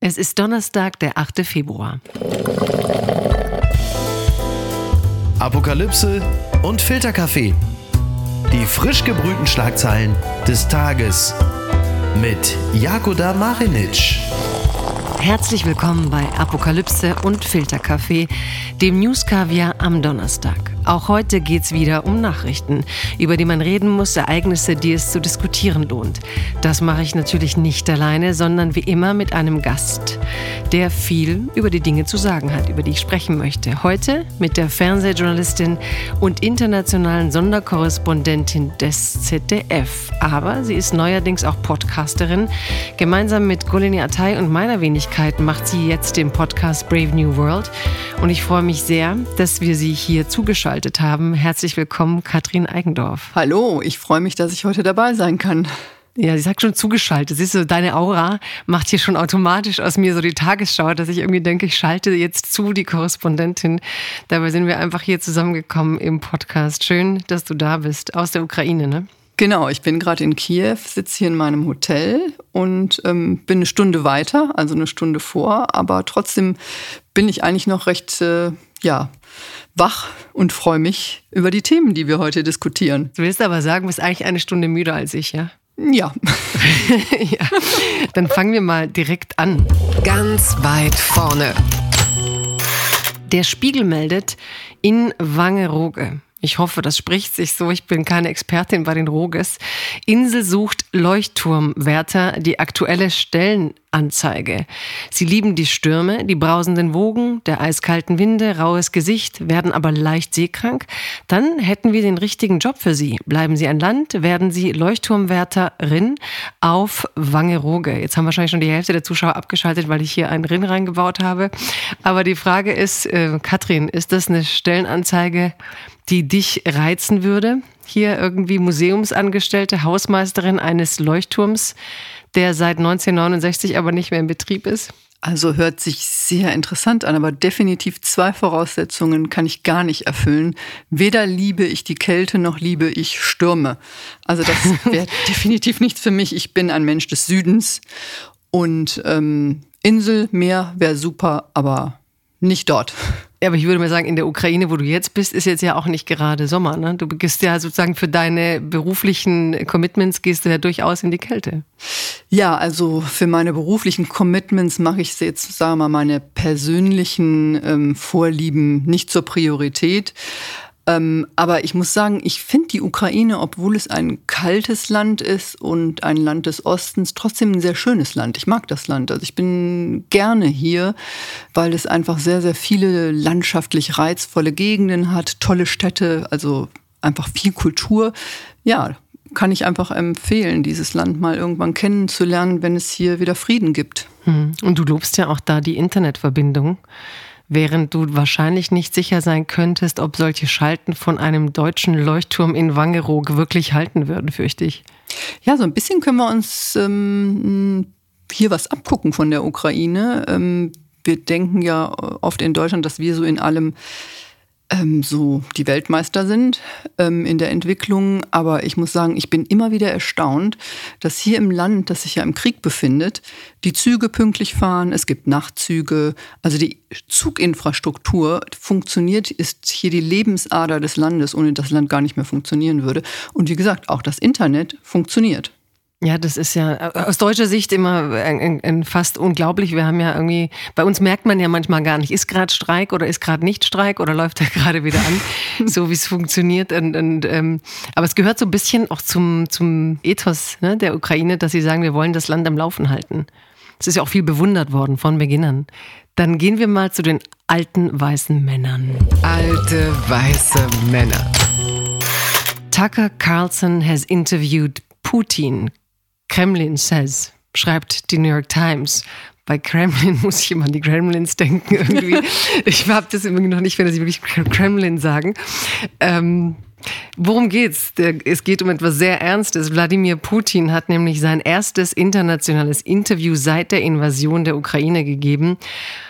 Es ist Donnerstag, der 8. Februar. Apokalypse und Filterkaffee. Die frisch gebrühten Schlagzeilen des Tages mit Jakoda Marinic. Herzlich willkommen bei Apokalypse und Filterkaffee, dem News Kaviar am Donnerstag. Auch heute geht es wieder um Nachrichten, über die man reden muss, Ereignisse, die es zu diskutieren lohnt. Das mache ich natürlich nicht alleine, sondern wie immer mit einem Gast, der viel über die Dinge zu sagen hat, über die ich sprechen möchte. Heute mit der Fernsehjournalistin und internationalen Sonderkorrespondentin des ZDF. Aber sie ist neuerdings auch Podcasterin. Gemeinsam mit Golini Atay und meiner Wenigkeit macht sie jetzt den Podcast Brave New World. Und ich freue mich sehr, dass wir sie hier zugeschaltet zugeschaltet haben. Herzlich willkommen, Katrin Eigendorf. Hallo, ich freue mich, dass ich heute dabei sein kann. Ja, sie sagt schon zugeschaltet. Siehst du, deine Aura macht hier schon automatisch aus mir so die Tagesschau, dass ich irgendwie denke, ich schalte jetzt zu, die Korrespondentin. Dabei sind wir einfach hier zusammengekommen im Podcast. Schön, dass du da bist, aus der Ukraine, ne? Genau, ich bin gerade in Kiew, sitze hier in meinem Hotel und ähm, bin eine Stunde weiter, also eine Stunde vor, aber trotzdem bin ich eigentlich noch recht, äh, ja, wach und freue mich über die Themen, die wir heute diskutieren. Du willst aber sagen, du bist eigentlich eine Stunde müder als ich, ja? Ja. ja. Dann fangen wir mal direkt an. Ganz weit vorne. Der Spiegel meldet in Wangerooge. Ich hoffe, das spricht sich so. Ich bin keine Expertin bei den Roges. Insel sucht Leuchtturmwärter, die aktuelle Stellenanzeige. Sie lieben die Stürme, die brausenden Wogen, der eiskalten Winde, raues Gesicht, werden aber leicht seekrank. Dann hätten wir den richtigen Job für Sie. Bleiben Sie an Land, werden Sie Leuchtturmwärterin auf Wangerooge. Jetzt haben wahrscheinlich schon die Hälfte der Zuschauer abgeschaltet, weil ich hier einen Rin reingebaut habe. Aber die Frage ist, äh, Katrin, ist das eine Stellenanzeige, die dich reizen würde? Hier irgendwie Museumsangestellte, Hausmeisterin eines Leuchtturms, der seit 1969 aber nicht mehr in Betrieb ist? Also hört sich sehr interessant an, aber definitiv zwei Voraussetzungen kann ich gar nicht erfüllen. Weder liebe ich die Kälte noch liebe ich Stürme. Also das wäre definitiv nichts für mich. Ich bin ein Mensch des Südens und ähm, Insel, Meer wäre super, aber nicht dort. Ja, aber ich würde mal sagen, in der Ukraine, wo du jetzt bist, ist jetzt ja auch nicht gerade Sommer. Ne? Du gehst ja sozusagen für deine beruflichen Commitments gehst du ja durchaus in die Kälte. Ja, also für meine beruflichen Commitments mache ich jetzt, sagen wir mal, meine persönlichen ähm, Vorlieben nicht zur Priorität. Ähm, aber ich muss sagen, ich finde die Ukraine, obwohl es ein kaltes Land ist und ein Land des Ostens, trotzdem ein sehr schönes Land. Ich mag das Land. Also ich bin gerne hier, weil es einfach sehr, sehr viele landschaftlich reizvolle Gegenden hat, tolle Städte, also einfach viel Kultur. Ja, kann ich einfach empfehlen, dieses Land mal irgendwann kennenzulernen, wenn es hier wieder Frieden gibt. Hm. Und du lobst ja auch da die Internetverbindung während du wahrscheinlich nicht sicher sein könntest, ob solche Schalten von einem deutschen Leuchtturm in Wangerooge wirklich halten würden, fürchte ich. Ja, so ein bisschen können wir uns ähm, hier was abgucken von der Ukraine. Ähm, wir denken ja oft in Deutschland, dass wir so in allem ähm, so die Weltmeister sind ähm, in der Entwicklung. Aber ich muss sagen, ich bin immer wieder erstaunt, dass hier im Land, das sich ja im Krieg befindet, die Züge pünktlich fahren, es gibt Nachtzüge, also die Zuginfrastruktur funktioniert, ist hier die Lebensader des Landes, ohne das Land gar nicht mehr funktionieren würde. Und wie gesagt, auch das Internet funktioniert. Ja, das ist ja aus deutscher Sicht immer fast unglaublich. Wir haben ja irgendwie, bei uns merkt man ja manchmal gar nicht, ist gerade Streik oder ist gerade nicht Streik oder läuft er gerade wieder an, so wie es funktioniert. Und, und, ähm, aber es gehört so ein bisschen auch zum, zum Ethos ne, der Ukraine, dass sie sagen, wir wollen das Land am Laufen halten. Es ist ja auch viel bewundert worden von Beginn an. Dann gehen wir mal zu den alten weißen Männern. Alte weiße Männer. Tucker Carlson has interviewed Putin, Kremlin says, schreibt die New York Times. Bei Kremlin muss ich immer an die Kremlins denken irgendwie. ich habe das irgendwie noch nicht, wenn sie wirklich Kremlin sagen. Ähm, Worum geht's? Es geht um etwas sehr Ernstes. Wladimir Putin hat nämlich sein erstes internationales Interview seit der Invasion der Ukraine gegeben.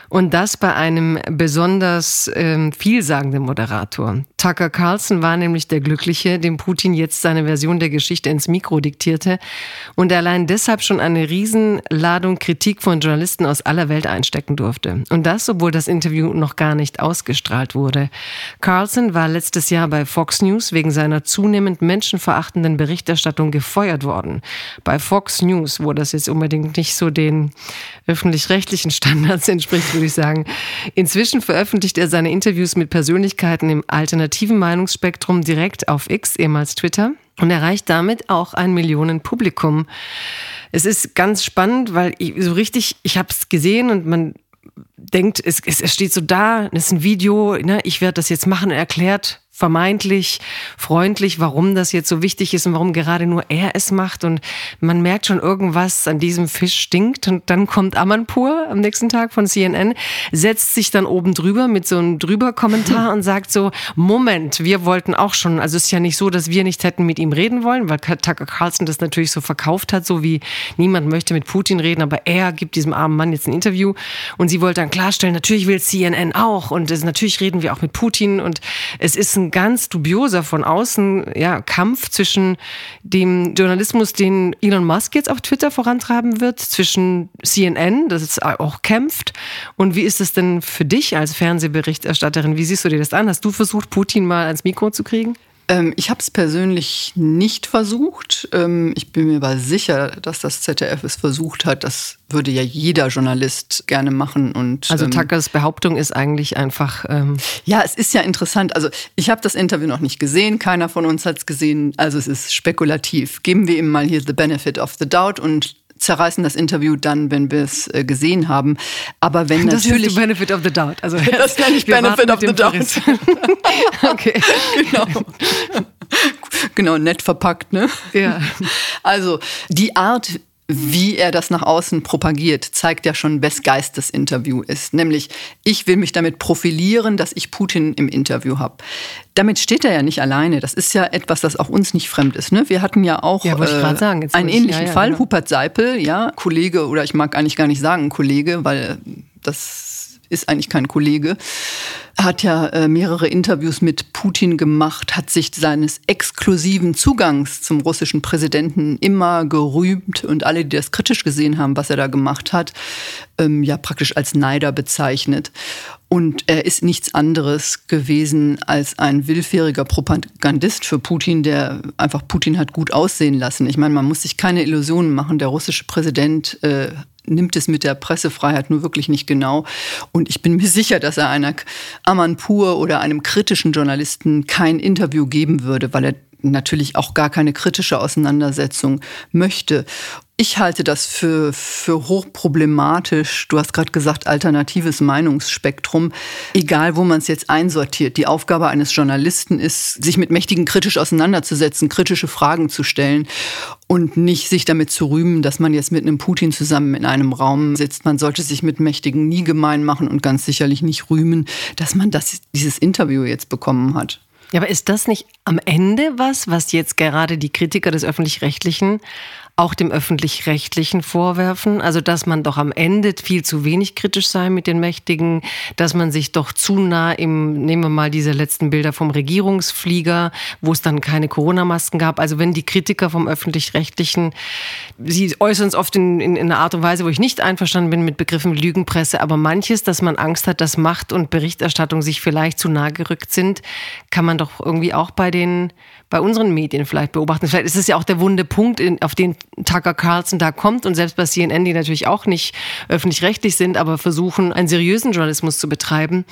Und das bei einem besonders ähm, vielsagenden Moderator. Tucker Carlson war nämlich der Glückliche, dem Putin jetzt seine Version der Geschichte ins Mikro diktierte und allein deshalb schon eine Riesenladung Kritik von Journalisten aus aller Welt einstecken durfte. Und das, obwohl das Interview noch gar nicht ausgestrahlt wurde. Carlson war letztes Jahr bei Fox News wegen seiner zunehmend menschenverachtenden Berichterstattung gefeuert worden. Bei Fox News, wo das jetzt unbedingt nicht so den öffentlich-rechtlichen Standards entspricht, würde ich sagen. Inzwischen veröffentlicht er seine Interviews mit Persönlichkeiten im alternativen Meinungsspektrum direkt auf X, ehemals Twitter, und erreicht damit auch ein Millionenpublikum. Es ist ganz spannend, weil ich, so richtig, ich habe es gesehen und man denkt, es, es, steht so da, es ist ein Video, ne, ich werde das jetzt machen, erklärt vermeintlich freundlich, warum das jetzt so wichtig ist und warum gerade nur er es macht. Und man merkt schon, irgendwas an diesem Fisch stinkt. Und dann kommt Amanpur am nächsten Tag von CNN, setzt sich dann oben drüber mit so einem Drüber-Kommentar und sagt so, Moment, wir wollten auch schon, also es ist ja nicht so, dass wir nicht hätten mit ihm reden wollen, weil Tucker Carlson das natürlich so verkauft hat, so wie niemand möchte mit Putin reden, aber er gibt diesem armen Mann jetzt ein Interview. Und sie wollte dann klarstellen, natürlich will CNN auch und es, natürlich reden wir auch mit Putin und es ist ein ganz dubioser von außen ja, Kampf zwischen dem Journalismus, den Elon Musk jetzt auf Twitter vorantreiben wird, zwischen CNN, das es auch kämpft. Und wie ist es denn für dich als Fernsehberichterstatterin? Wie siehst du dir das an? Hast du versucht, Putin mal ans Mikro zu kriegen? Ähm, ich habe es persönlich nicht versucht. Ähm, ich bin mir aber sicher, dass das ZDF es versucht hat. Das würde ja jeder Journalist gerne machen. Und, also ähm, Tuckers Behauptung ist eigentlich einfach. Ähm ja, es ist ja interessant. Also ich habe das Interview noch nicht gesehen. Keiner von uns hat es gesehen. Also es ist spekulativ. Geben wir ihm mal hier the benefit of the doubt und zerreißen das Interview dann, wenn wir es äh, gesehen haben. Aber wenn das natürlich. Das ist Benefit of the Doubt. Also das nenne ich Benefit of the Doubt. okay. genau. genau, nett verpackt, ne? Ja. Also die Art, wie er das nach außen propagiert, zeigt ja schon, wes Geist das Interview ist. Nämlich, ich will mich damit profilieren, dass ich Putin im Interview habe. Damit steht er ja nicht alleine. Das ist ja etwas, das auch uns nicht fremd ist. Ne? Wir hatten ja auch ja, äh, sagen, einen ähnlichen ja, ja, Fall, genau. Hubert Seipel, ja, Kollege, oder ich mag eigentlich gar nicht sagen Kollege, weil das ist eigentlich kein Kollege, hat ja äh, mehrere Interviews mit Putin gemacht, hat sich seines exklusiven Zugangs zum russischen Präsidenten immer gerühmt und alle, die das kritisch gesehen haben, was er da gemacht hat, ähm, ja praktisch als Neider bezeichnet. Und er ist nichts anderes gewesen als ein willfähriger Propagandist für Putin, der einfach Putin hat gut aussehen lassen. Ich meine, man muss sich keine Illusionen machen. Der russische Präsident äh, nimmt es mit der Pressefreiheit nur wirklich nicht genau. Und ich bin mir sicher, dass er einer Amanpur oder einem kritischen Journalisten kein Interview geben würde, weil er natürlich auch gar keine kritische Auseinandersetzung möchte. Ich halte das für, für hochproblematisch. Du hast gerade gesagt, alternatives Meinungsspektrum. Egal, wo man es jetzt einsortiert. Die Aufgabe eines Journalisten ist, sich mit Mächtigen kritisch auseinanderzusetzen, kritische Fragen zu stellen und nicht sich damit zu rühmen, dass man jetzt mit einem Putin zusammen in einem Raum sitzt. Man sollte sich mit Mächtigen nie gemein machen und ganz sicherlich nicht rühmen, dass man das, dieses Interview jetzt bekommen hat. Ja, aber ist das nicht am Ende was, was jetzt gerade die Kritiker des öffentlich-rechtlichen auch dem öffentlich-rechtlichen vorwerfen, also dass man doch am Ende viel zu wenig kritisch sei mit den Mächtigen, dass man sich doch zu nah im, nehmen wir mal diese letzten Bilder vom Regierungsflieger, wo es dann keine Corona-Masken gab. Also wenn die Kritiker vom öffentlich-rechtlichen, sie äußern es oft in, in, in einer Art und Weise, wo ich nicht einverstanden bin mit Begriffen Lügenpresse, aber manches, dass man Angst hat, dass Macht und Berichterstattung sich vielleicht zu nah gerückt sind, kann man doch irgendwie auch bei den bei unseren Medien vielleicht beobachten. Vielleicht ist es ja auch der wunde Punkt, auf den Tucker Carlson da kommt und selbst bei CNN, die natürlich auch nicht öffentlich-rechtlich sind, aber versuchen, einen seriösen Journalismus zu betreiben.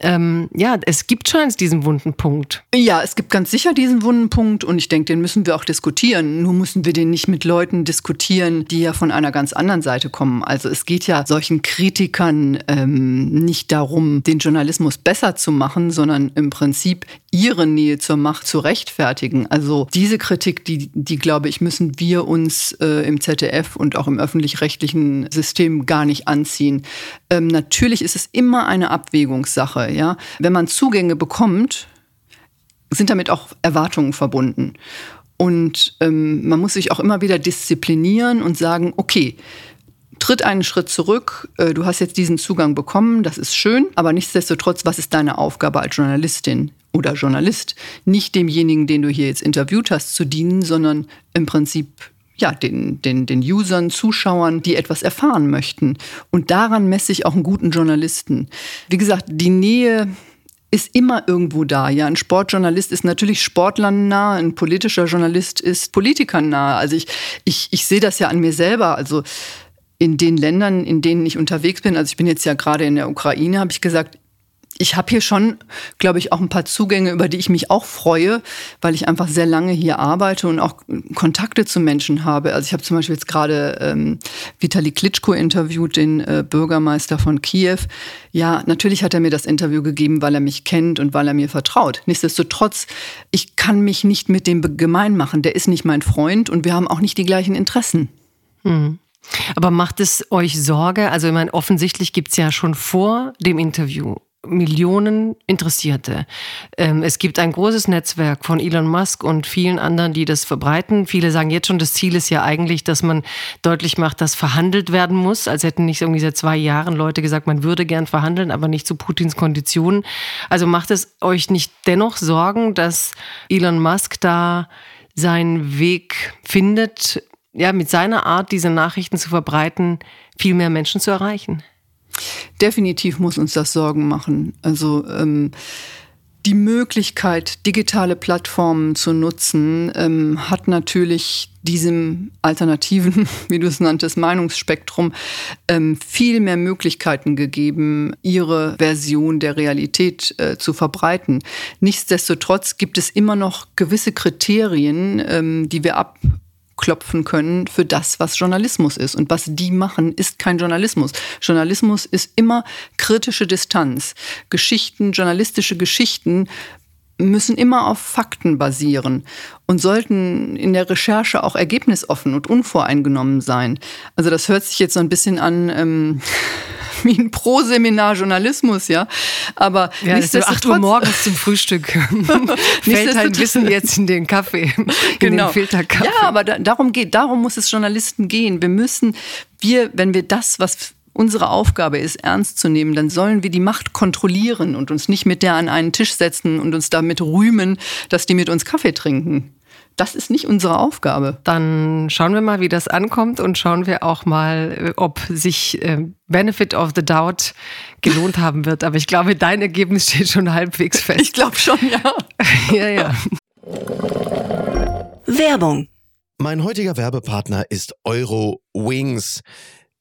Ähm, ja, es gibt schon diesen wunden Punkt. Ja, es gibt ganz sicher diesen wunden Punkt und ich denke, den müssen wir auch diskutieren. Nur müssen wir den nicht mit Leuten diskutieren, die ja von einer ganz anderen Seite kommen. Also es geht ja solchen Kritikern ähm, nicht darum, den Journalismus besser zu machen, sondern im Prinzip ihre Nähe zur Macht zu rechtfertigen. Also diese Kritik, die, die glaube ich, müssen wir uns äh, im ZDF und auch im öffentlich-rechtlichen System gar nicht anziehen. Ähm, natürlich ist es immer eine Abwägungssache. Ja? Wenn man Zugänge bekommt, sind damit auch Erwartungen verbunden. Und ähm, man muss sich auch immer wieder disziplinieren und sagen, okay, tritt einen Schritt zurück. Äh, du hast jetzt diesen Zugang bekommen, das ist schön, aber nichtsdestotrotz, was ist deine Aufgabe als Journalistin oder Journalist? Nicht demjenigen, den du hier jetzt interviewt hast, zu dienen, sondern im Prinzip ja, den, den, den Usern, Zuschauern, die etwas erfahren möchten. Und daran messe ich auch einen guten Journalisten. Wie gesagt, die Nähe ist immer irgendwo da. Ja, ein Sportjournalist ist natürlich Sportlern nah, ein politischer Journalist ist Politikern nah. Also ich, ich, ich sehe das ja an mir selber. Also in den Ländern, in denen ich unterwegs bin, also ich bin jetzt ja gerade in der Ukraine, habe ich gesagt, ich habe hier schon, glaube ich, auch ein paar Zugänge, über die ich mich auch freue, weil ich einfach sehr lange hier arbeite und auch Kontakte zu Menschen habe. Also ich habe zum Beispiel jetzt gerade ähm, Vitali Klitschko interviewt, den äh, Bürgermeister von Kiew. Ja, natürlich hat er mir das Interview gegeben, weil er mich kennt und weil er mir vertraut. Nichtsdestotrotz, ich kann mich nicht mit dem gemein machen. Der ist nicht mein Freund und wir haben auch nicht die gleichen Interessen. Mhm. Aber macht es euch Sorge? Also ich meine, offensichtlich gibt es ja schon vor dem Interview Millionen Interessierte. Ähm, es gibt ein großes Netzwerk von Elon Musk und vielen anderen, die das verbreiten. Viele sagen jetzt schon, das Ziel ist ja eigentlich, dass man deutlich macht, dass verhandelt werden muss. Als hätten nicht irgendwie seit zwei Jahren Leute gesagt, man würde gern verhandeln, aber nicht zu Putins Konditionen. Also macht es euch nicht dennoch Sorgen, dass Elon Musk da seinen Weg findet, ja, mit seiner Art, diese Nachrichten zu verbreiten, viel mehr Menschen zu erreichen? Definitiv muss uns das Sorgen machen. Also ähm, die Möglichkeit, digitale Plattformen zu nutzen, ähm, hat natürlich diesem alternativen, wie du es nanntest, Meinungsspektrum ähm, viel mehr Möglichkeiten gegeben, ihre Version der Realität äh, zu verbreiten. Nichtsdestotrotz gibt es immer noch gewisse Kriterien, ähm, die wir ab klopfen können für das, was Journalismus ist. Und was die machen, ist kein Journalismus. Journalismus ist immer kritische Distanz. Geschichten, journalistische Geschichten müssen immer auf Fakten basieren und sollten in der Recherche auch ergebnisoffen und unvoreingenommen sein. Also das hört sich jetzt so ein bisschen an ähm, wie ein Pro-Seminar Journalismus, ja. Aber ja, nichtsdestotrotz, 8 Uhr morgens zum Frühstück fällt ein Wissen jetzt in den Kaffee, in genau. den Filterkaffee. Ja, aber da, darum geht, darum muss es Journalisten gehen. Wir müssen, wir, wenn wir das, was unsere Aufgabe ist, ernst zu nehmen, dann sollen wir die Macht kontrollieren und uns nicht mit der an einen Tisch setzen und uns damit rühmen, dass die mit uns Kaffee trinken. Das ist nicht unsere Aufgabe. Dann schauen wir mal, wie das ankommt und schauen wir auch mal, äh, ob sich äh, Benefit of the Doubt gelohnt haben wird. Aber ich glaube, dein Ergebnis steht schon halbwegs fest. Ich glaube schon, ja. ja, ja. Werbung. Mein heutiger Werbepartner ist Euro Wings.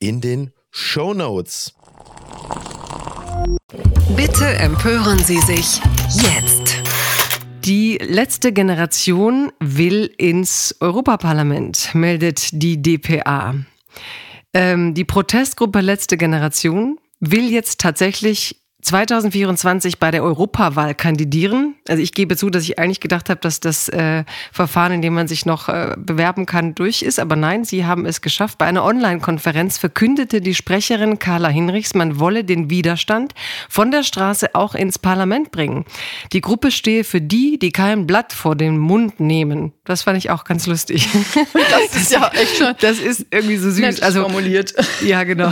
in den Show Notes. Bitte empören Sie sich jetzt. Die letzte Generation will ins Europaparlament, meldet die DPA. Ähm, die Protestgruppe Letzte Generation will jetzt tatsächlich 2024 bei der Europawahl kandidieren. Also ich gebe zu, dass ich eigentlich gedacht habe, dass das äh, Verfahren, in dem man sich noch äh, bewerben kann, durch ist. Aber nein, sie haben es geschafft. Bei einer Online-Konferenz verkündete die Sprecherin Carla Hinrichs, man wolle den Widerstand von der Straße auch ins Parlament bringen. Die Gruppe stehe für die, die kein Blatt vor den Mund nehmen. Das fand ich auch ganz lustig. Das ist ja echt schon. Das ist irgendwie so süß. Also formuliert. Ja, genau.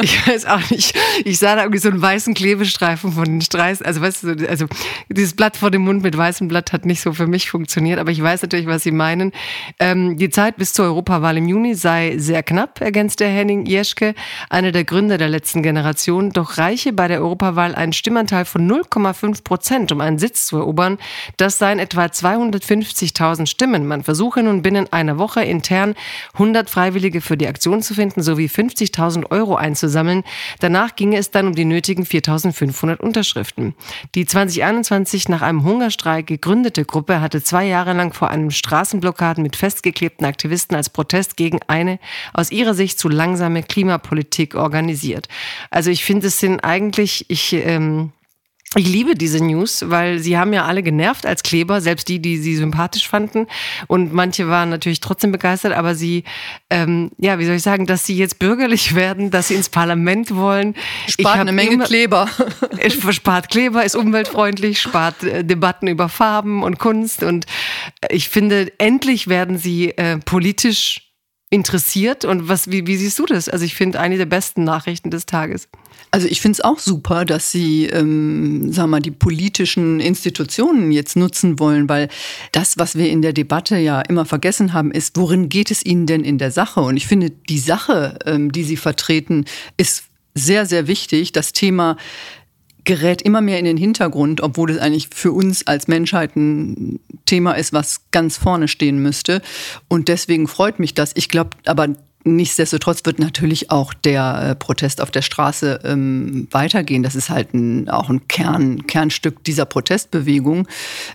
Ich weiß auch nicht. Ich sah da irgendwie so einen weißen Klebestreifen von den Streifen. Also weißt du, also dieses Blatt vor dem Mund mit weißem Blatt hat nicht so für mich funktioniert. Aber ich weiß natürlich, was Sie meinen. Ähm, die Zeit bis zur Europawahl im Juni sei sehr knapp, ergänzt der Henning Jeschke, einer der Gründer der letzten Generation. Doch reiche bei der Europawahl einen Stimmanteil von 0,5 Prozent, um einen Sitz zu erobern. Das seien etwa 250.000 Stimmen. Man versuche nun binnen einer Woche intern 100 Freiwillige für die Aktion zu finden sowie 50.000 Euro einzusammeln. Danach ginge es dann um die nötigen 4.500 Unterschriften. Die 2021 nach einem Hungerstreik gegründete Gruppe hatte zwei Jahre lang vor einem Straßenblockaden mit festgeklebten Aktivisten als Protest gegen eine aus ihrer Sicht zu langsame Klimapolitik organisiert. Also ich finde, es sind eigentlich, ich ähm, ich liebe diese News, weil sie haben ja alle genervt als Kleber, selbst die, die sie sympathisch fanden. Und manche waren natürlich trotzdem begeistert, aber sie, ähm, ja, wie soll ich sagen, dass sie jetzt bürgerlich werden, dass sie ins Parlament wollen. Spart eine Menge immer, Kleber. Spart Kleber, ist umweltfreundlich, spart äh, Debatten über Farben und Kunst. Und ich finde, endlich werden sie äh, politisch interessiert. Und was, wie, wie siehst du das? Also ich finde eine der besten Nachrichten des Tages. Also ich finde es auch super, dass Sie, ähm, sagen mal, die politischen Institutionen jetzt nutzen wollen, weil das, was wir in der Debatte ja immer vergessen haben, ist, worin geht es Ihnen denn in der Sache? Und ich finde, die Sache, ähm, die Sie vertreten, ist sehr, sehr wichtig. Das Thema gerät immer mehr in den Hintergrund, obwohl es eigentlich für uns als Menschheit ein Thema ist, was ganz vorne stehen müsste. Und deswegen freut mich das. Ich glaube aber Nichtsdestotrotz wird natürlich auch der äh, Protest auf der Straße ähm, weitergehen. Das ist halt ein, auch ein Kern, Kernstück dieser Protestbewegung.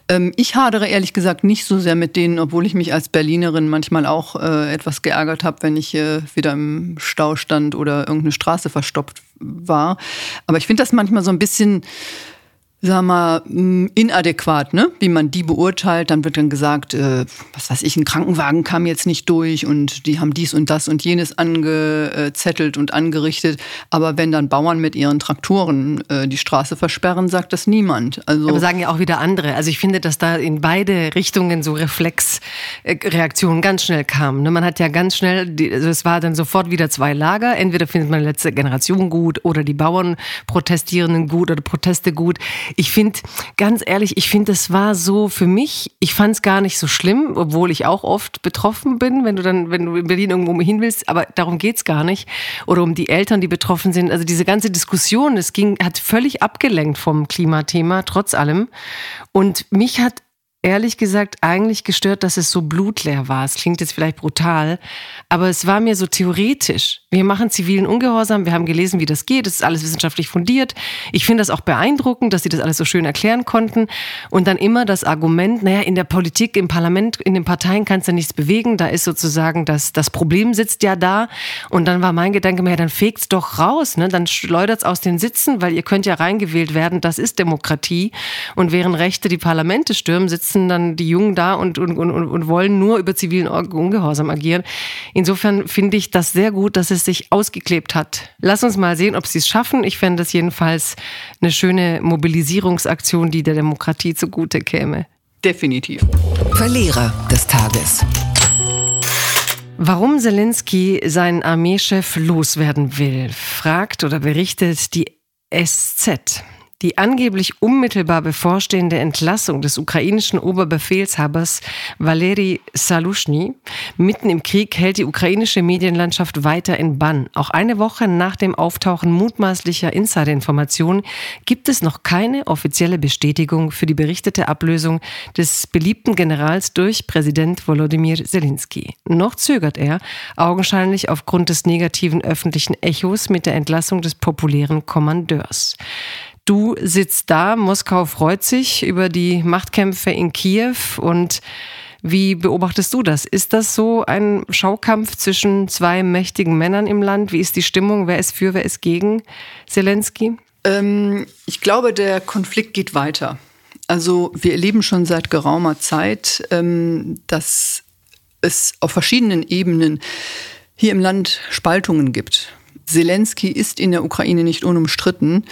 Ähm, ich hadere ehrlich gesagt nicht so sehr mit denen, obwohl ich mich als Berlinerin manchmal auch äh, etwas geärgert habe, wenn ich äh, wieder im Stau stand oder irgendeine Straße verstopft war. Aber ich finde das manchmal so ein bisschen sag mal, mm, inadäquat, ne? wie man die beurteilt. Dann wird dann gesagt, äh, was weiß ich, ein Krankenwagen kam jetzt nicht durch und die haben dies und das und jenes angezettelt und angerichtet. Aber wenn dann Bauern mit ihren Traktoren äh, die Straße versperren, sagt das niemand. Also Aber sagen ja auch wieder andere. Also ich finde, dass da in beide Richtungen so Reflexreaktionen ganz schnell kamen. Ne? Man hat ja ganz schnell, die, also es war dann sofort wieder zwei Lager. Entweder findet man die letzte Generation gut oder die Bauern protestierenden gut oder Proteste gut ich finde, ganz ehrlich, ich finde, es war so für mich, ich fand es gar nicht so schlimm, obwohl ich auch oft betroffen bin, wenn du dann, wenn du in Berlin irgendwo hin willst, aber darum geht's gar nicht. Oder um die Eltern, die betroffen sind. Also diese ganze Diskussion, es ging, hat völlig abgelenkt vom Klimathema, trotz allem. Und mich hat ehrlich gesagt eigentlich gestört, dass es so blutleer war. Es klingt jetzt vielleicht brutal, aber es war mir so theoretisch. Wir machen zivilen Ungehorsam, wir haben gelesen, wie das geht, es ist alles wissenschaftlich fundiert. Ich finde das auch beeindruckend, dass sie das alles so schön erklären konnten. Und dann immer das Argument, naja, in der Politik, im Parlament, in den Parteien kannst du nichts bewegen, da ist sozusagen das, das Problem sitzt ja da. Und dann war mein Gedanke, ja, dann fegt's doch raus, ne? dann schleudert's aus den Sitzen, weil ihr könnt ja reingewählt werden, das ist Demokratie. Und während Rechte die Parlamente stürmen, sitzen sitzen dann die Jungen da und, und, und, und wollen nur über zivilen Ungehorsam agieren. Insofern finde ich das sehr gut, dass es sich ausgeklebt hat. Lass uns mal sehen, ob sie es schaffen. Ich fände das jedenfalls eine schöne Mobilisierungsaktion, die der Demokratie zugute käme. Definitiv. Verlierer des Tages. Warum Zelensky seinen Armeechef loswerden will, fragt oder berichtet die SZ. Die angeblich unmittelbar bevorstehende Entlassung des ukrainischen Oberbefehlshabers Valeri Salushny mitten im Krieg hält die ukrainische Medienlandschaft weiter in Bann. Auch eine Woche nach dem Auftauchen mutmaßlicher Insiderinformationen gibt es noch keine offizielle Bestätigung für die berichtete Ablösung des beliebten Generals durch Präsident Volodymyr Zelensky. Noch zögert er, augenscheinlich aufgrund des negativen öffentlichen Echos mit der Entlassung des populären Kommandeurs. Du sitzt da, Moskau freut sich über die Machtkämpfe in Kiew und wie beobachtest du das? Ist das so ein Schaukampf zwischen zwei mächtigen Männern im Land? Wie ist die Stimmung? Wer ist für, wer ist gegen Zelensky? Ähm, ich glaube, der Konflikt geht weiter. Also wir erleben schon seit geraumer Zeit, ähm, dass es auf verschiedenen Ebenen hier im Land Spaltungen gibt. Zelensky ist in der Ukraine nicht unumstritten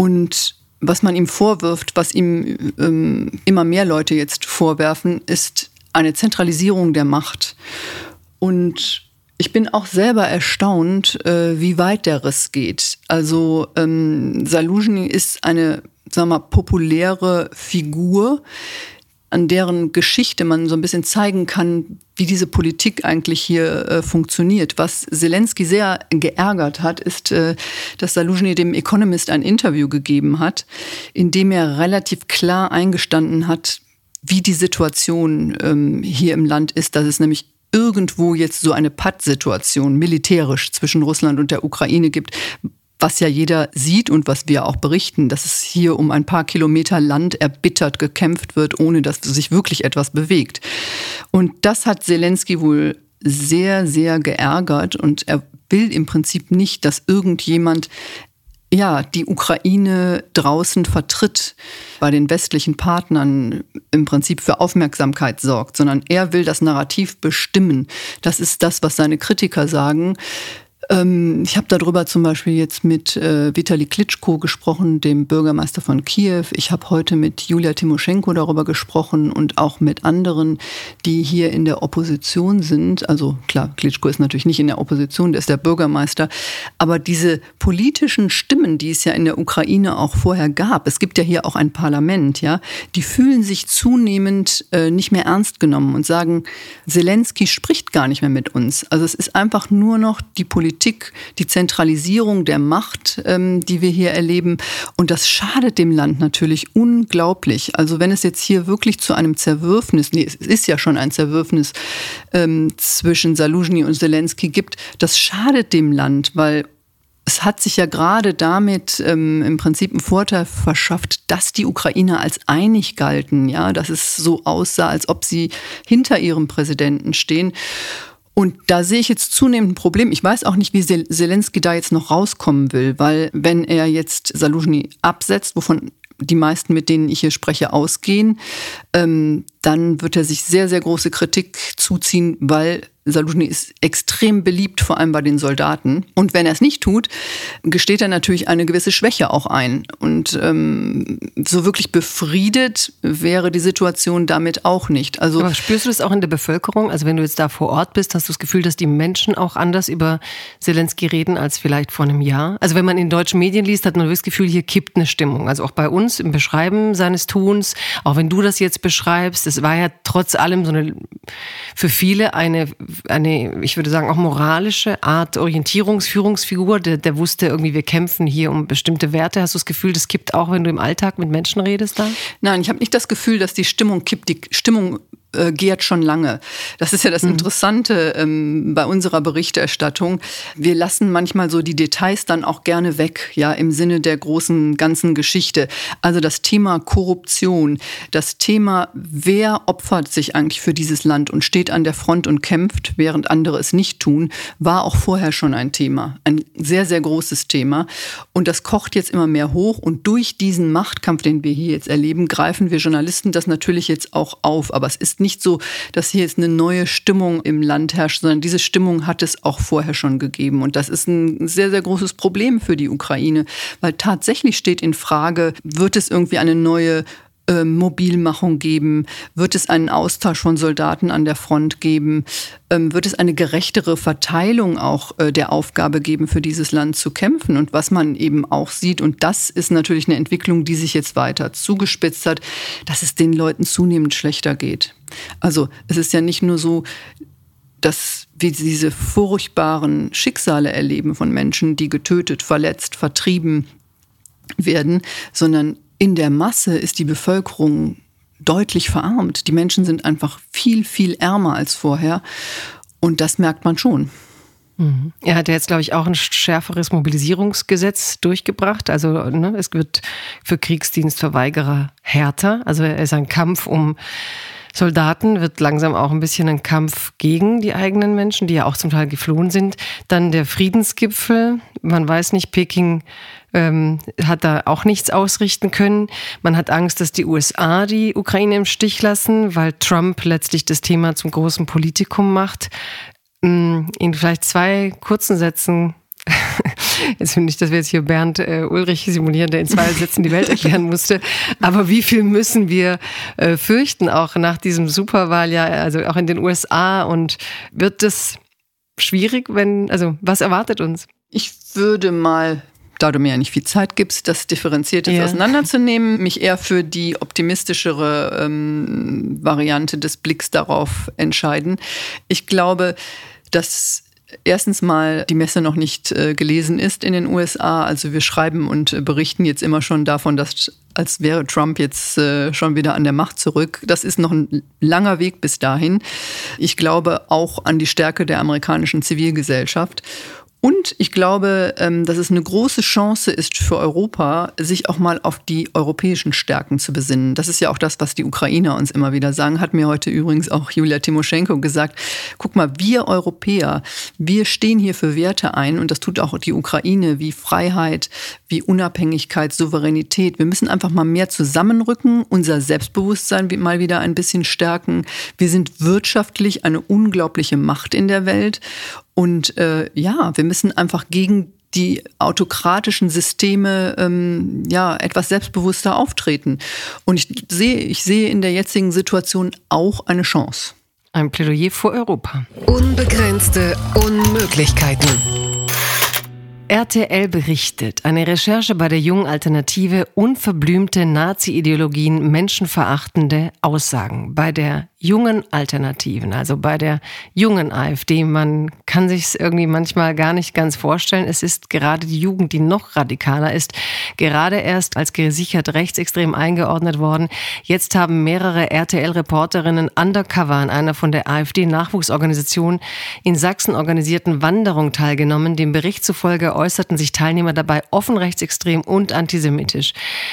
und was man ihm vorwirft, was ihm ähm, immer mehr Leute jetzt vorwerfen, ist eine Zentralisierung der Macht. Und ich bin auch selber erstaunt, äh, wie weit der Riss geht. Also ähm, Saluzhny ist eine, sagen wir mal, populäre Figur, an deren Geschichte man so ein bisschen zeigen kann, wie diese Politik eigentlich hier äh, funktioniert. Was Zelensky sehr geärgert hat, ist, äh, dass Saluzhny dem Economist ein Interview gegeben hat, in dem er relativ klar eingestanden hat, wie die Situation ähm, hier im Land ist, dass es nämlich irgendwo jetzt so eine Pattsituation militärisch zwischen Russland und der Ukraine gibt, was ja jeder sieht und was wir auch berichten, dass es hier um ein paar Kilometer Land erbittert gekämpft wird, ohne dass sich wirklich etwas bewegt. Und das hat Zelensky wohl sehr, sehr geärgert und er will im Prinzip nicht, dass irgendjemand ja, die Ukraine draußen vertritt, bei den westlichen Partnern im Prinzip für Aufmerksamkeit sorgt, sondern er will das Narrativ bestimmen. Das ist das, was seine Kritiker sagen. Ähm, ich habe darüber zum Beispiel jetzt mit äh, Vitali Klitschko gesprochen, dem Bürgermeister von Kiew. Ich habe heute mit Julia Timoschenko darüber gesprochen und auch mit anderen, die hier in der Opposition sind. Also klar, Klitschko ist natürlich nicht in der Opposition, der ist der Bürgermeister. Aber diese politischen Stimmen, die es ja in der Ukraine auch vorher gab, es gibt ja hier auch ein Parlament, ja, die fühlen sich zunehmend äh, nicht mehr ernst genommen und sagen, Zelensky spricht gar nicht mehr mit uns. Also es ist einfach nur noch die Politik Politik, die Zentralisierung der Macht, ähm, die wir hier erleben. Und das schadet dem Land natürlich unglaublich. Also wenn es jetzt hier wirklich zu einem Zerwürfnis, nee, es ist ja schon ein Zerwürfnis ähm, zwischen Saluzhny und Zelensky gibt, das schadet dem Land, weil es hat sich ja gerade damit ähm, im Prinzip einen Vorteil verschafft, dass die Ukrainer als einig galten, ja, dass es so aussah, als ob sie hinter ihrem Präsidenten stehen. Und da sehe ich jetzt zunehmend ein Problem. Ich weiß auch nicht, wie Zelensky da jetzt noch rauskommen will, weil wenn er jetzt Saluzhny absetzt, wovon die meisten, mit denen ich hier spreche, ausgehen, ähm, dann wird er sich sehr, sehr große Kritik zuziehen, weil Saluzhny ist extrem beliebt, vor allem bei den Soldaten. Und wenn er es nicht tut, gesteht er natürlich eine gewisse Schwäche auch ein. Und ähm, so wirklich befriedet wäre die Situation damit auch nicht. Also Aber spürst du das auch in der Bevölkerung? Also wenn du jetzt da vor Ort bist, hast du das Gefühl, dass die Menschen auch anders über Zelensky reden als vielleicht vor einem Jahr? Also wenn man in deutschen Medien liest, hat man das Gefühl, hier kippt eine Stimmung. Also auch bei uns im Beschreiben seines Tuns, auch wenn du das jetzt beschreibst, es war ja trotz allem so eine, für viele eine eine, ich würde sagen, auch moralische Art Orientierungsführungsfigur. Der, der wusste irgendwie, wir kämpfen hier um bestimmte Werte. Hast du das Gefühl, das kippt auch, wenn du im Alltag mit Menschen redest da? Nein, ich habe nicht das Gefühl, dass die Stimmung kippt. Die Stimmung äh, gärt schon lange. Das ist ja das mhm. Interessante ähm, bei unserer Berichterstattung. Wir lassen manchmal so die Details dann auch gerne weg, ja, im Sinne der großen ganzen Geschichte. Also das Thema Korruption, das Thema, wer opfert sich eigentlich für dieses Land und steht an der Front und kämpft, während andere es nicht tun, war auch vorher schon ein Thema. Ein sehr, sehr großes Thema. Und das kocht jetzt immer mehr hoch. Und durch diesen Machtkampf, den wir hier jetzt erleben, greifen wir Journalisten das natürlich jetzt auch auf. Aber es ist nicht so, dass hier jetzt eine neue Stimmung im Land herrscht, sondern diese Stimmung hat es auch vorher schon gegeben. Und das ist ein sehr, sehr großes Problem für die Ukraine, weil tatsächlich steht in Frage, wird es irgendwie eine neue äh, Mobilmachung geben? Wird es einen Austausch von Soldaten an der Front geben? Ähm, wird es eine gerechtere Verteilung auch äh, der Aufgabe geben, für dieses Land zu kämpfen? Und was man eben auch sieht, und das ist natürlich eine Entwicklung, die sich jetzt weiter zugespitzt hat, dass es den Leuten zunehmend schlechter geht. Also es ist ja nicht nur so, dass wir diese furchtbaren Schicksale erleben von Menschen, die getötet, verletzt, vertrieben werden, sondern in der Masse ist die Bevölkerung deutlich verarmt. Die Menschen sind einfach viel, viel ärmer als vorher. Und das merkt man schon. Mhm. Er hat ja jetzt, glaube ich, auch ein schärferes Mobilisierungsgesetz durchgebracht. Also ne, es wird für Kriegsdienstverweigerer härter. Also es ist ein Kampf um Soldaten wird langsam auch ein bisschen ein Kampf gegen die eigenen Menschen, die ja auch zum Teil geflohen sind. Dann der Friedensgipfel. Man weiß nicht, Peking ähm, hat da auch nichts ausrichten können. Man hat Angst, dass die USA die Ukraine im Stich lassen, weil Trump letztlich das Thema zum großen Politikum macht. Ähm, in vielleicht zwei kurzen Sätzen jetzt finde ich, dass wir jetzt hier Bernd äh, Ulrich simulieren, der in zwei Sätzen die Welt erklären musste. Aber wie viel müssen wir äh, fürchten, auch nach diesem Superwahljahr, also auch in den USA? Und wird das schwierig, wenn, also was erwartet uns? Ich würde mal da du mir ja nicht viel Zeit gibst, das differenziert jetzt ja. auseinanderzunehmen, mich eher für die optimistischere ähm, Variante des Blicks darauf entscheiden. Ich glaube, dass erstens mal die Messe noch nicht äh, gelesen ist in den USA. Also wir schreiben und äh, berichten jetzt immer schon davon, dass als wäre Trump jetzt äh, schon wieder an der Macht zurück. Das ist noch ein langer Weg bis dahin. Ich glaube auch an die Stärke der amerikanischen Zivilgesellschaft. Und ich glaube, ähm, dass es eine große Chance ist für Europa, sich auch mal auf die europäischen Stärken zu besinnen. Das ist ja auch das, was die Ukrainer uns immer wieder sagen. Hat mir heute übrigens auch Julia Timoschenko gesagt. Guck mal, wir Europäer, wir stehen hier für Werte ein und das tut auch die Ukraine wie Freiheit, wie Unabhängigkeit, Souveränität. Wir müssen einfach mal mehr zusammenrücken, unser Selbstbewusstsein mal wieder ein bisschen stärken. Wir sind wirtschaftlich eine unglaubliche Macht in der Welt und äh, ja, wir müssen einfach gegen die autokratischen Systeme ähm, ja etwas selbstbewusster auftreten. Und ich sehe, ich sehe in der jetzigen Situation auch eine Chance. Ein Plädoyer für Europa. Unbegrenzte Unmöglichkeiten. RTL berichtet, eine Recherche bei der jungen Alternative unverblümte Nazi-Ideologien, menschenverachtende Aussagen. Bei der jungen Alternativen, also bei der jungen AfD. Man kann sich es irgendwie manchmal gar nicht ganz vorstellen. Es ist gerade die Jugend, die noch radikaler ist, gerade erst als gesichert rechtsextrem eingeordnet worden. Jetzt haben mehrere RTL-Reporterinnen undercover an einer von der AfD-Nachwuchsorganisation in Sachsen organisierten Wanderung teilgenommen. Dem Bericht zufolge äußerten sich Teilnehmer dabei offen rechtsextrem und antisemitisch.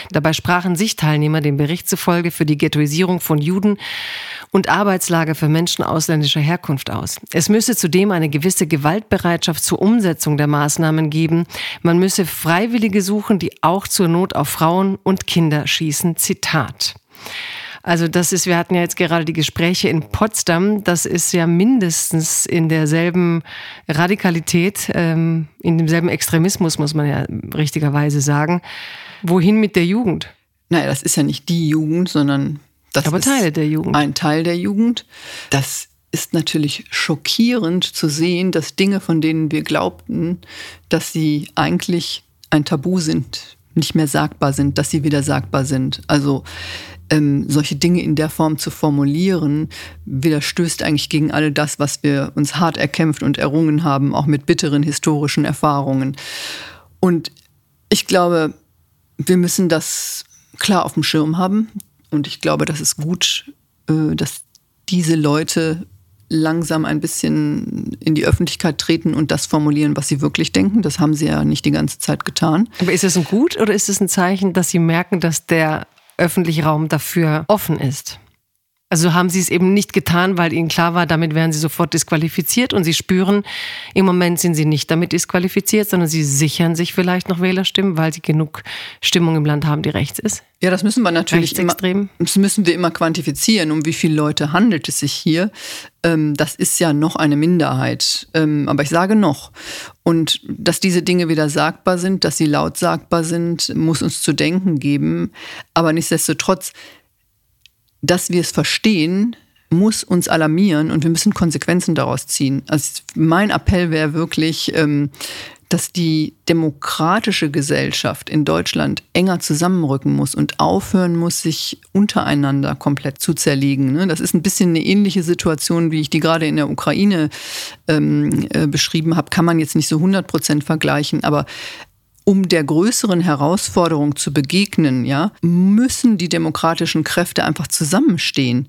Dabei sprachen sich Teilnehmer dem Bericht zufolge für die Ghettoisierung von Juden und Arbeitslager für Menschen ausländischer Herkunft aus. Es müsse zudem eine gewisse Gewaltbereitschaft zur Umsetzung der Maßnahmen geben. Man müsse Freiwillige suchen, die auch zur Not auf Frauen und Kinder schießen. Zitat. Also das ist, wir hatten ja jetzt gerade die Gespräche in Potsdam, das ist ja mindestens in derselben Radikalität, ähm, in demselben Extremismus, muss man ja richtigerweise sagen. Wohin mit der Jugend? Naja, das ist ja nicht die Jugend, sondern das Aber Teil der Jugend. Ein Teil der Jugend. Das ist natürlich schockierend zu sehen, dass Dinge, von denen wir glaubten, dass sie eigentlich ein Tabu sind, nicht mehr sagbar sind, dass sie wieder sagbar sind. Also ähm, solche Dinge in der Form zu formulieren, widerstößt eigentlich gegen all das, was wir uns hart erkämpft und errungen haben, auch mit bitteren historischen Erfahrungen. Und ich glaube, wir müssen das klar auf dem Schirm haben. Und ich glaube, das ist gut, äh, dass diese Leute langsam ein bisschen in die Öffentlichkeit treten und das formulieren, was sie wirklich denken. Das haben sie ja nicht die ganze Zeit getan. Aber ist es ein Gut oder ist es ein Zeichen, dass sie merken, dass der öffentliche Raum dafür offen ist? Also haben sie es eben nicht getan, weil ihnen klar war, damit wären sie sofort disqualifiziert und sie spüren, im Moment sind sie nicht damit disqualifiziert, sondern sie sichern sich vielleicht noch Wählerstimmen, weil sie genug Stimmung im Land haben, die rechts ist. Ja, das müssen wir natürlich immer, das müssen wir immer quantifizieren. Um wie viele Leute handelt es sich hier? Ähm, das ist ja noch eine Minderheit. Ähm, aber ich sage noch. Und dass diese Dinge wieder sagbar sind, dass sie laut sagbar sind, muss uns zu denken geben. Aber nichtsdestotrotz dass wir es verstehen, muss uns alarmieren und wir müssen Konsequenzen daraus ziehen. Also mein Appell wäre wirklich, ähm, dass die demokratische Gesellschaft in Deutschland enger zusammenrücken muss und aufhören muss, sich untereinander komplett zu zerlegen. Ne? Das ist ein bisschen eine ähnliche Situation, wie ich die gerade in der Ukraine ähm, äh, beschrieben habe. Kann man jetzt nicht so 100 Prozent vergleichen, aber um der größeren Herausforderung zu begegnen, ja, müssen die demokratischen Kräfte einfach zusammenstehen.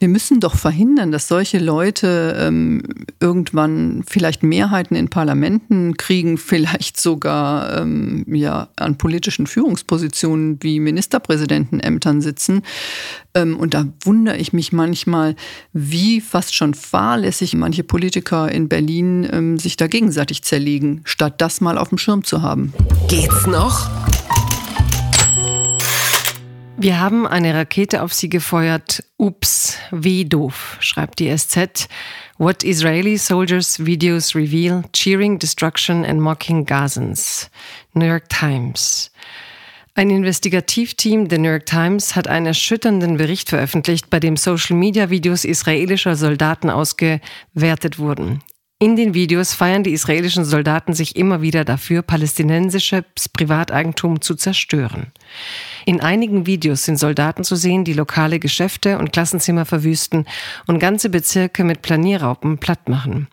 Wir müssen doch verhindern, dass solche Leute ähm, irgendwann vielleicht Mehrheiten in Parlamenten kriegen, vielleicht sogar ähm, ja, an politischen Führungspositionen wie Ministerpräsidentenämtern sitzen. Ähm, und da wundere ich mich manchmal, wie fast schon fahrlässig manche Politiker in Berlin ähm, sich da gegenseitig zerlegen, statt das mal auf dem Schirm zu haben. Geht's noch? Wir haben eine Rakete auf sie gefeuert. Ups, wie doof, schreibt die SZ. What Israeli soldiers' videos reveal, cheering destruction and mocking Gazans. New York Times. Ein Investigativteam der New York Times hat einen erschütternden Bericht veröffentlicht, bei dem Social-Media-Videos israelischer Soldaten ausgewertet wurden. In den Videos feiern die israelischen Soldaten sich immer wieder dafür, palästinensisches Privateigentum zu zerstören. In einigen Videos sind Soldaten zu sehen, die lokale Geschäfte und Klassenzimmer verwüsten und ganze Bezirke mit Planierraupen platt machen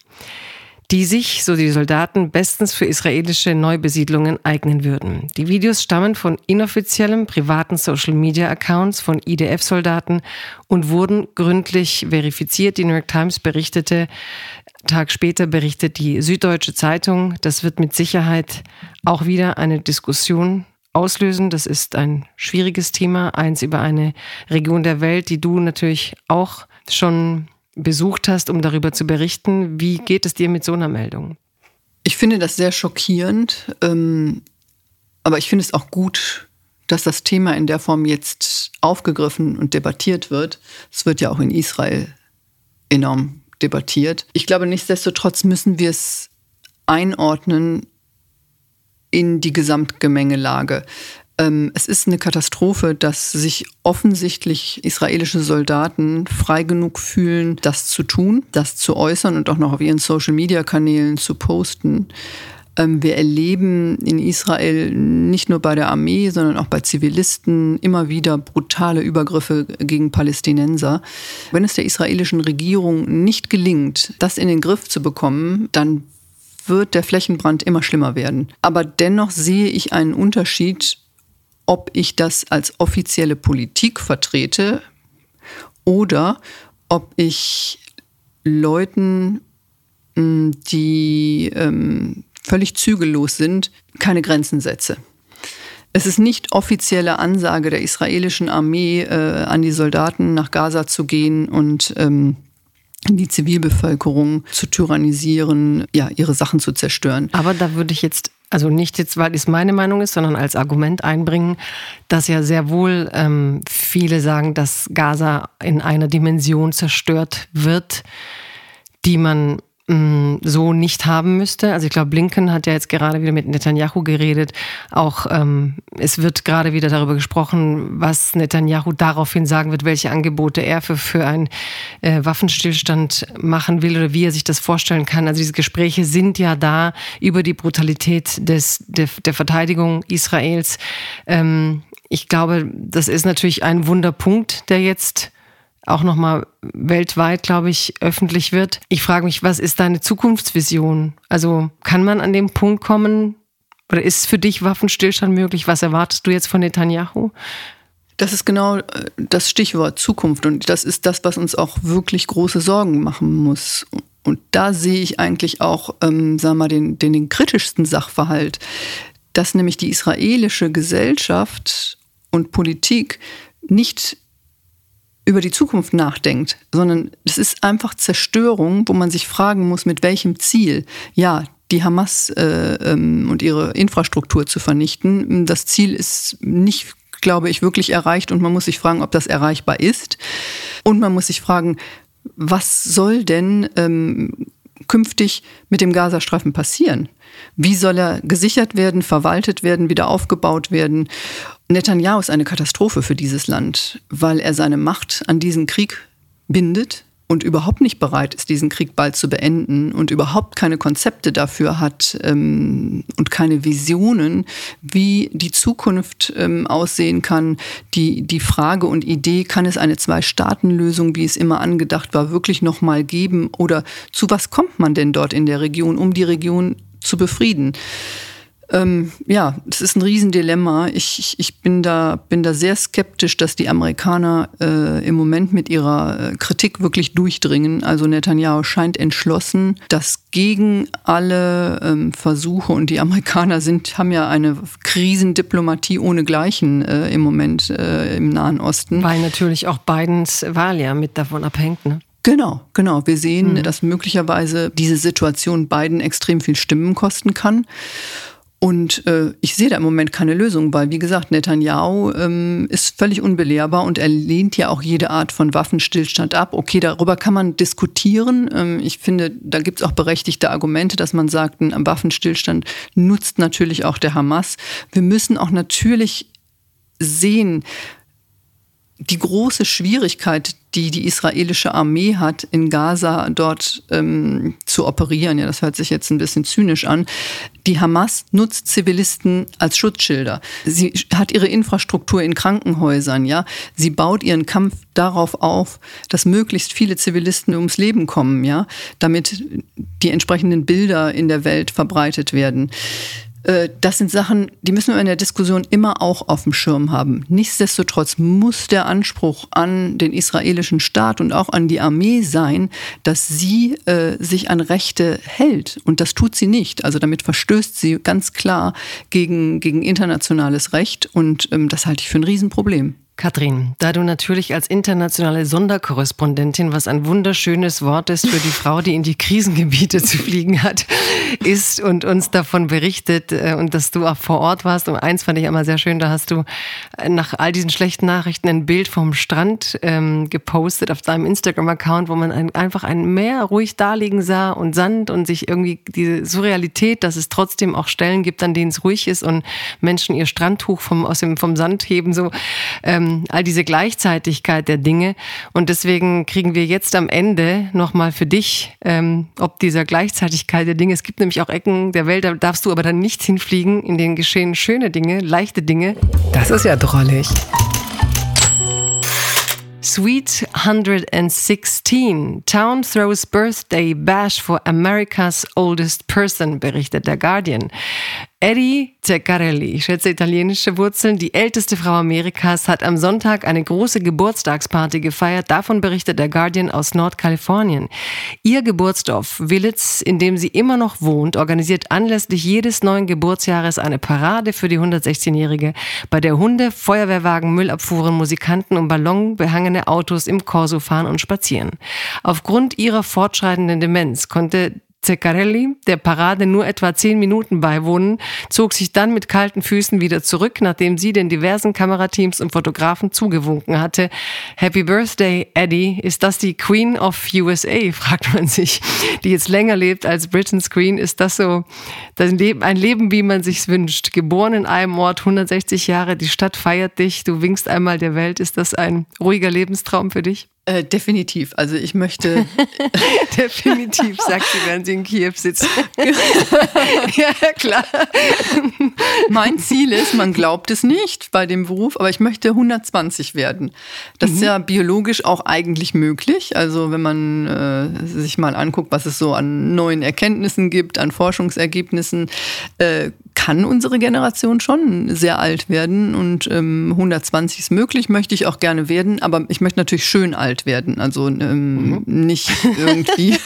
die sich, so die Soldaten, bestens für israelische Neubesiedlungen eignen würden. Die Videos stammen von inoffiziellen privaten Social-Media-Accounts von IDF-Soldaten und wurden gründlich verifiziert. Die New York Times berichtete, Tag später berichtet die Süddeutsche Zeitung, das wird mit Sicherheit auch wieder eine Diskussion auslösen. Das ist ein schwieriges Thema, eins über eine Region der Welt, die du natürlich auch schon besucht hast, um darüber zu berichten. Wie geht es dir mit so einer Meldung? Ich finde das sehr schockierend, ähm, aber ich finde es auch gut, dass das Thema in der Form jetzt aufgegriffen und debattiert wird. Es wird ja auch in Israel enorm debattiert. Ich glaube, nichtsdestotrotz müssen wir es einordnen in die Gesamtgemengelage. Ähm, es ist eine Katastrophe, dass sich offensichtlich israelische Soldaten frei genug fühlen, das zu tun, das zu äußern und auch noch auf ihren Social-Media-Kanälen zu posten. Ähm, wir erleben in Israel nicht nur bei der Armee, sondern auch bei Zivilisten immer wieder brutale Übergriffe gegen Palästinenser. Wenn es der israelischen Regierung nicht gelingt, das in den Griff zu bekommen, dann wird der Flächenbrand immer schlimmer werden. Aber dennoch sehe ich einen Unterschied ob ich das als offizielle Politik vertrete oder ob ich Leuten, hm, die ähm, völlig zügellos sind, keine Grenzen setze. Es ist nicht offizielle Ansage der israelischen Armee äh, an die Soldaten nach Gaza zu gehen und ähm, die Zivilbevölkerung zu tyrannisieren, ja, ihre Sachen zu zerstören. Aber da würde ich jetzt also nicht jetzt, weil es meine Meinung ist, sondern als Argument einbringen, dass ja sehr wohl ähm, viele sagen, dass Gaza in einer Dimension zerstört wird, die man so nicht haben müsste. Also ich glaube, Blinken hat ja jetzt gerade wieder mit Netanyahu geredet. Auch ähm, es wird gerade wieder darüber gesprochen, was Netanyahu daraufhin sagen wird, welche Angebote er für, für einen äh, Waffenstillstand machen will oder wie er sich das vorstellen kann. Also diese Gespräche sind ja da über die Brutalität des, der, der Verteidigung Israels. Ähm, ich glaube, das ist natürlich ein Wunderpunkt, der jetzt auch nochmal weltweit, glaube ich, öffentlich wird. Ich frage mich, was ist deine Zukunftsvision? Also kann man an dem Punkt kommen, oder ist für dich Waffenstillstand möglich? Was erwartest du jetzt von Netanyahu? Das ist genau äh, das Stichwort Zukunft und das ist das, was uns auch wirklich große Sorgen machen muss. Und da sehe ich eigentlich auch, ähm, sagen wir mal, den, den, den kritischsten Sachverhalt, dass nämlich die israelische Gesellschaft und Politik nicht über die Zukunft nachdenkt, sondern es ist einfach Zerstörung, wo man sich fragen muss, mit welchem Ziel. Ja, die Hamas äh, ähm, und ihre Infrastruktur zu vernichten. Das Ziel ist nicht, glaube ich, wirklich erreicht und man muss sich fragen, ob das erreichbar ist. Und man muss sich fragen, was soll denn ähm, künftig mit dem Gazastreifen passieren? Wie soll er gesichert werden, verwaltet werden, wieder aufgebaut werden? Netanyahu ist eine Katastrophe für dieses Land, weil er seine Macht an diesen Krieg bindet und überhaupt nicht bereit ist, diesen Krieg bald zu beenden und überhaupt keine Konzepte dafür hat ähm, und keine Visionen, wie die Zukunft ähm, aussehen kann. Die, die Frage und Idee, kann es eine Zwei-Staaten-Lösung, wie es immer angedacht war, wirklich nochmal geben? Oder zu was kommt man denn dort in der Region, um die Region zu befrieden? Ähm, ja, das ist ein Riesendilemma. Ich, ich, ich bin, da, bin da sehr skeptisch, dass die Amerikaner äh, im Moment mit ihrer äh, Kritik wirklich durchdringen. Also Netanyahu scheint entschlossen, dass gegen alle ähm, Versuche, und die Amerikaner sind, haben ja eine Krisendiplomatie ohnegleichen äh, im Moment äh, im Nahen Osten. Weil natürlich auch Bidens Wahl ja mit davon abhängt. Ne? Genau, genau. Wir sehen, mhm. dass möglicherweise diese Situation Biden extrem viel Stimmen kosten kann. Und äh, ich sehe da im Moment keine Lösung, weil, wie gesagt, Netanyahu ähm, ist völlig unbelehrbar und er lehnt ja auch jede Art von Waffenstillstand ab. Okay, darüber kann man diskutieren. Ähm, ich finde, da gibt es auch berechtigte Argumente, dass man sagt, ein Waffenstillstand nutzt natürlich auch der Hamas. Wir müssen auch natürlich sehen, die große Schwierigkeit, die die israelische Armee hat, in Gaza dort ähm, zu operieren, ja, das hört sich jetzt ein bisschen zynisch an. Die Hamas nutzt Zivilisten als Schutzschilder. Sie hat ihre Infrastruktur in Krankenhäusern, ja. Sie baut ihren Kampf darauf auf, dass möglichst viele Zivilisten ums Leben kommen, ja, damit die entsprechenden Bilder in der Welt verbreitet werden. Äh, das sind Sachen, die müssen wir in der Diskussion immer auch auf dem Schirm haben. Nichtsdestotrotz muss der Anspruch an den israelischen Staat und auch an die Armee sein, dass sie äh, sich an Rechte hält. Und das tut sie nicht. Also damit verstößt sie ganz klar gegen, gegen internationales Recht. Und ähm, das halte ich für ein Riesenproblem. Katrin, da du natürlich als internationale Sonderkorrespondentin, was ein wunderschönes Wort ist für die Frau, die in die Krisengebiete zu fliegen hat, ist und uns davon berichtet äh, und dass du auch vor Ort warst. Und eins fand ich einmal sehr schön, da hast du äh, nach all diesen schlechten Nachrichten ein Bild vom Strand ähm, gepostet auf deinem Instagram-Account, wo man ein, einfach ein Meer ruhig da liegen sah und Sand und sich irgendwie diese Surrealität, dass es trotzdem auch Stellen gibt, an denen es ruhig ist und Menschen ihr Strandtuch vom, aus dem, vom Sand heben, so. Ähm, ähm, all diese Gleichzeitigkeit der Dinge. Und deswegen kriegen wir jetzt am Ende nochmal für dich, ähm, ob dieser Gleichzeitigkeit der Dinge. Es gibt nämlich auch Ecken der Welt, da darfst du aber dann nicht hinfliegen, in denen geschehen schöne Dinge, leichte Dinge. Das ist ja drollig. Sweet 116. Town throws birthday bash for America's oldest person, berichtet der Guardian. Eddie Ceccarelli, ich schätze italienische Wurzeln, die älteste Frau Amerikas, hat am Sonntag eine große Geburtstagsparty gefeiert. Davon berichtet der Guardian aus Nordkalifornien. Ihr Geburtsdorf Willits, in dem sie immer noch wohnt, organisiert anlässlich jedes neuen Geburtsjahres eine Parade für die 116-Jährige, bei der Hunde, Feuerwehrwagen, Müllabfuhren, Musikanten und ballonbehangene Autos im Korso fahren und spazieren. Aufgrund ihrer fortschreitenden Demenz konnte Zeccarelli, der Parade nur etwa zehn Minuten beiwohnen, zog sich dann mit kalten Füßen wieder zurück, nachdem sie den diversen Kamerateams und Fotografen zugewunken hatte. Happy Birthday, Eddie. Ist das die Queen of USA, fragt man sich, die jetzt länger lebt als Britain's Queen. Ist das so ein Leben, wie man sich's wünscht? Geboren in einem Ort, 160 Jahre, die Stadt feiert dich, du winkst einmal der Welt. Ist das ein ruhiger Lebenstraum für dich? Äh, definitiv. Also ich möchte. definitiv, sagt sie, während sie in Kiew sitzt. ja, klar. mein Ziel ist, man glaubt es nicht bei dem Beruf, aber ich möchte 120 werden. Das mhm. ist ja biologisch auch eigentlich möglich. Also wenn man äh, sich mal anguckt, was es so an neuen Erkenntnissen gibt, an Forschungsergebnissen, äh, kann unsere Generation schon sehr alt werden und ähm, 120 ist möglich, möchte ich auch gerne werden, aber ich möchte natürlich schön alt werden, also ähm, mhm. nicht irgendwie.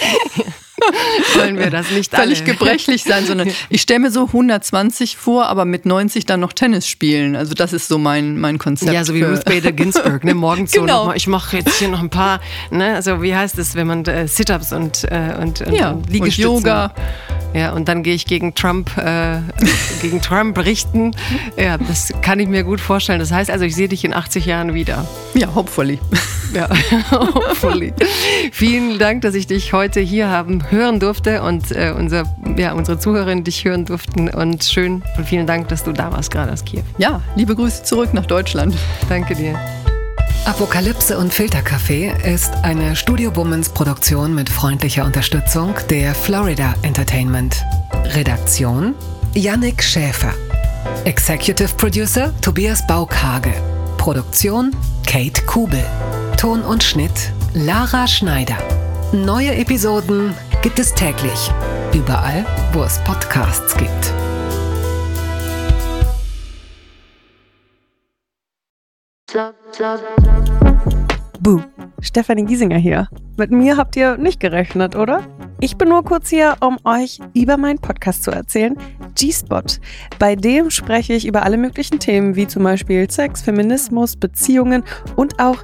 Wollen wir das nicht völlig alle. gebrechlich sein, sondern ich stelle mir so 120 vor, aber mit 90 dann noch Tennis spielen. Also das ist so mein, mein Konzept. Ja, so wie Ruth Bader Ginsburg, ne? Morgens genau. so nochmal, ich mache jetzt hier noch ein paar, ne? Also wie heißt es, wenn man äh, Sit-Ups und, äh, und, und, ja, und Liegestützen. Und Yoga. Ja, und dann gehe ich gegen Trump, äh, gegen Trump richten. Ja, das kann ich mir gut vorstellen. Das heißt also, ich sehe dich in 80 Jahren wieder. Ja, hopefully. Ja, hopefully. Vielen Dank, dass ich dich heute hier haben hören durfte und äh, unser, ja, unsere Zuhörerinnen dich hören durften. Und schön und vielen Dank, dass du da warst, gerade aus Kiew. Ja, liebe Grüße zurück nach Deutschland. Danke dir. Apokalypse und Filterkaffee ist eine Studio Womans Produktion mit freundlicher Unterstützung der Florida Entertainment. Redaktion Yannick Schäfer. Executive Producer Tobias Baukhage. Produktion Kate Kubel. Ton und Schnitt Lara Schneider. Neue Episoden gibt es täglich. Überall, wo es Podcasts gibt. Buh, Stefanie Giesinger hier. Mit mir habt ihr nicht gerechnet, oder? Ich bin nur kurz hier, um euch über meinen Podcast zu erzählen, G-Spot. Bei dem spreche ich über alle möglichen Themen, wie zum Beispiel Sex, Feminismus, Beziehungen und auch